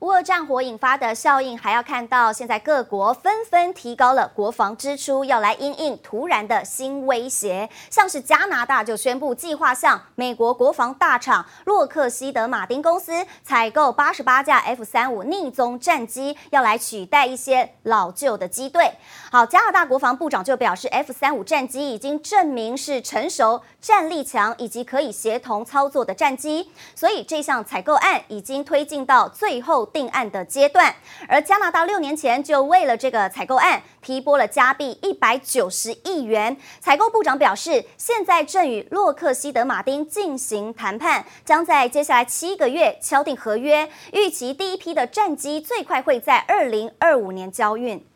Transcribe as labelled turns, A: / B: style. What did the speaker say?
A: 乌俄战火引发的效应，还要看到现在各国纷纷提高了国防支出，要来因应突然的新威胁。像是加拿大就宣布计划向美国国防大厂洛克希德马丁公司采购八十八架 F 三五逆踪战机，要来取代一些老旧的机队。好，加拿大国防部长就表示，F 三五战机已经证明是成熟、战力强以及可以协同操作的战机，所以这项采购案已经推进到最后定案的阶段，而加拿大六年前就为了这个采购案批拨了加币一百九十亿元。采购部长表示，现在正与洛克希德马丁进行谈判，将在接下来七个月敲定合约，预期第一批的战机最快会在二零二五年交运。